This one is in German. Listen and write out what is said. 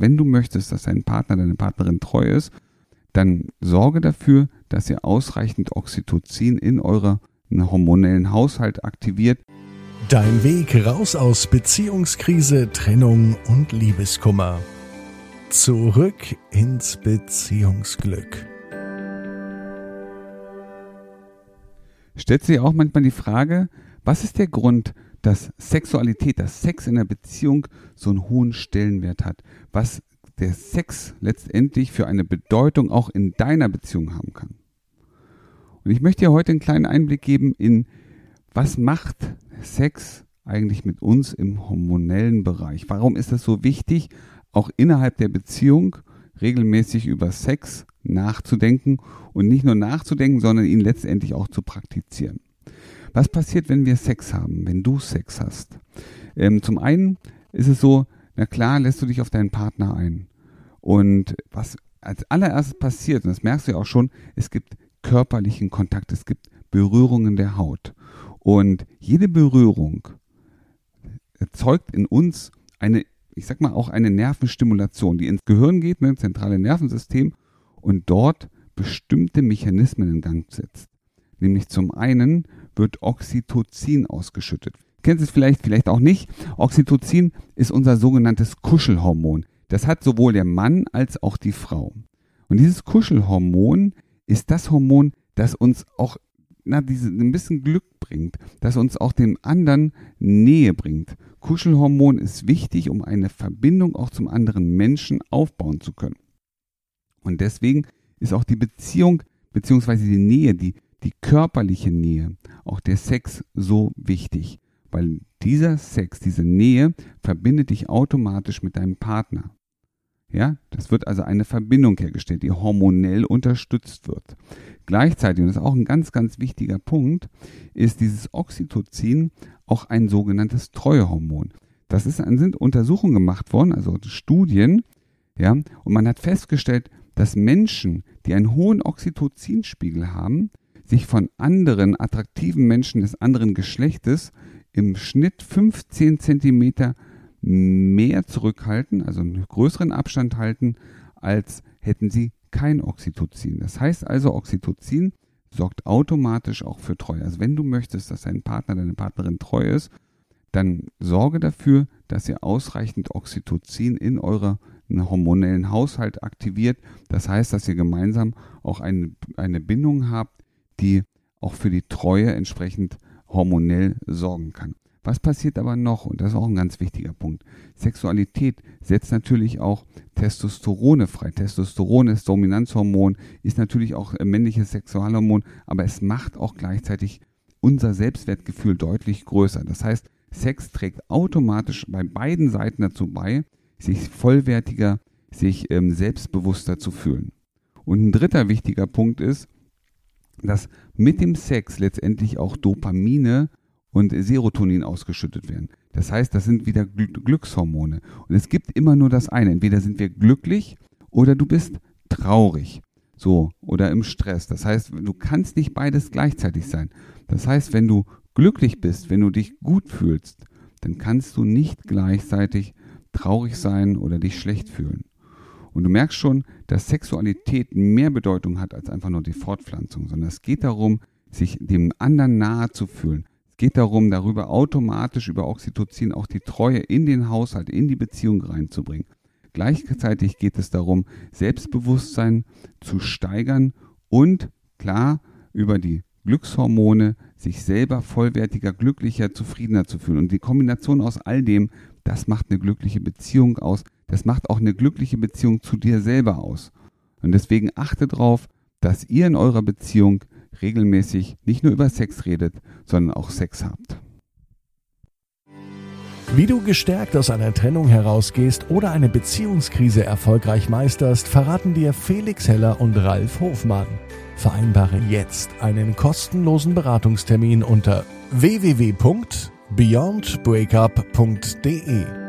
Wenn du möchtest, dass dein Partner, deine Partnerin treu ist, dann sorge dafür, dass ihr ausreichend Oxytocin in eurer hormonellen Haushalt aktiviert. Dein Weg raus aus Beziehungskrise, Trennung und Liebeskummer. Zurück ins Beziehungsglück. Stellt sich auch manchmal die Frage, was ist der Grund, dass Sexualität, dass Sex in der Beziehung so einen hohen Stellenwert hat? Was der Sex letztendlich für eine Bedeutung auch in deiner Beziehung haben kann? Und ich möchte dir heute einen kleinen Einblick geben in, was macht Sex eigentlich mit uns im hormonellen Bereich? Warum ist das so wichtig, auch innerhalb der Beziehung regelmäßig über Sex nachzudenken und nicht nur nachzudenken, sondern ihn letztendlich auch zu praktizieren. Was passiert, wenn wir Sex haben, wenn du Sex hast? Ähm, zum einen ist es so, na klar, lässt du dich auf deinen Partner ein. Und was als allererstes passiert, und das merkst du ja auch schon, es gibt körperlichen Kontakt, es gibt Berührungen der Haut. Und jede Berührung erzeugt in uns eine, ich sag mal, auch eine Nervenstimulation, die ins Gehirn geht, ne, zentrale Nervensystem, und dort bestimmte Mechanismen in Gang setzt. Nämlich zum einen wird Oxytocin ausgeschüttet. Kennt es vielleicht, vielleicht auch nicht. Oxytocin ist unser sogenanntes Kuschelhormon. Das hat sowohl der Mann als auch die Frau. Und dieses Kuschelhormon ist das Hormon, das uns auch na, diese, ein bisschen Glück bringt, das uns auch dem anderen Nähe bringt. Kuschelhormon ist wichtig, um eine Verbindung auch zum anderen Menschen aufbauen zu können. Und deswegen ist auch die Beziehung beziehungsweise die Nähe, die, die körperliche Nähe, auch der Sex so wichtig. Weil dieser Sex, diese Nähe verbindet dich automatisch mit deinem Partner. Ja, das wird also eine Verbindung hergestellt, die hormonell unterstützt wird. Gleichzeitig, und das ist auch ein ganz, ganz wichtiger Punkt, ist dieses Oxytocin auch ein sogenanntes Treuehormon. Das ist, sind Untersuchungen gemacht worden, also Studien, ja, und man hat festgestellt, dass Menschen, die einen hohen Oxytocinspiegel haben, sich von anderen attraktiven Menschen des anderen Geschlechtes im Schnitt 15 Zentimeter mehr zurückhalten, also einen größeren Abstand halten, als hätten sie kein Oxytocin. Das heißt also, Oxytocin sorgt automatisch auch für Treue. Also wenn du möchtest, dass dein Partner, deine Partnerin treu ist, dann sorge dafür, dass ihr ausreichend Oxytocin in eurer einen hormonellen Haushalt aktiviert. Das heißt, dass ihr gemeinsam auch eine, eine Bindung habt, die auch für die Treue entsprechend hormonell sorgen kann. Was passiert aber noch? Und das ist auch ein ganz wichtiger Punkt. Sexualität setzt natürlich auch Testosterone frei. Testosteron ist Dominanzhormon, ist natürlich auch männliches Sexualhormon, aber es macht auch gleichzeitig unser Selbstwertgefühl deutlich größer. Das heißt, Sex trägt automatisch bei beiden Seiten dazu bei, sich vollwertiger, sich ähm, selbstbewusster zu fühlen. Und ein dritter wichtiger Punkt ist, dass mit dem Sex letztendlich auch Dopamine und Serotonin ausgeschüttet werden. Das heißt, das sind wieder Glückshormone. Und es gibt immer nur das eine. Entweder sind wir glücklich oder du bist traurig. So, oder im Stress. Das heißt, du kannst nicht beides gleichzeitig sein. Das heißt, wenn du glücklich bist, wenn du dich gut fühlst, dann kannst du nicht gleichzeitig traurig sein oder dich schlecht fühlen. Und du merkst schon, dass Sexualität mehr Bedeutung hat als einfach nur die Fortpflanzung, sondern es geht darum, sich dem anderen nahe zu fühlen. Es geht darum, darüber automatisch über Oxytocin auch die Treue in den Haushalt, in die Beziehung reinzubringen. Gleichzeitig geht es darum, Selbstbewusstsein zu steigern und klar über die Glückshormone sich selber vollwertiger, glücklicher, zufriedener zu fühlen. Und die Kombination aus all dem das macht eine glückliche Beziehung aus. Das macht auch eine glückliche Beziehung zu dir selber aus. Und deswegen achte darauf, dass ihr in eurer Beziehung regelmäßig nicht nur über Sex redet, sondern auch Sex habt. Wie du gestärkt aus einer Trennung herausgehst oder eine Beziehungskrise erfolgreich meisterst, verraten dir Felix Heller und Ralf Hofmann. Vereinbare jetzt einen kostenlosen Beratungstermin unter www beyondbreakup.de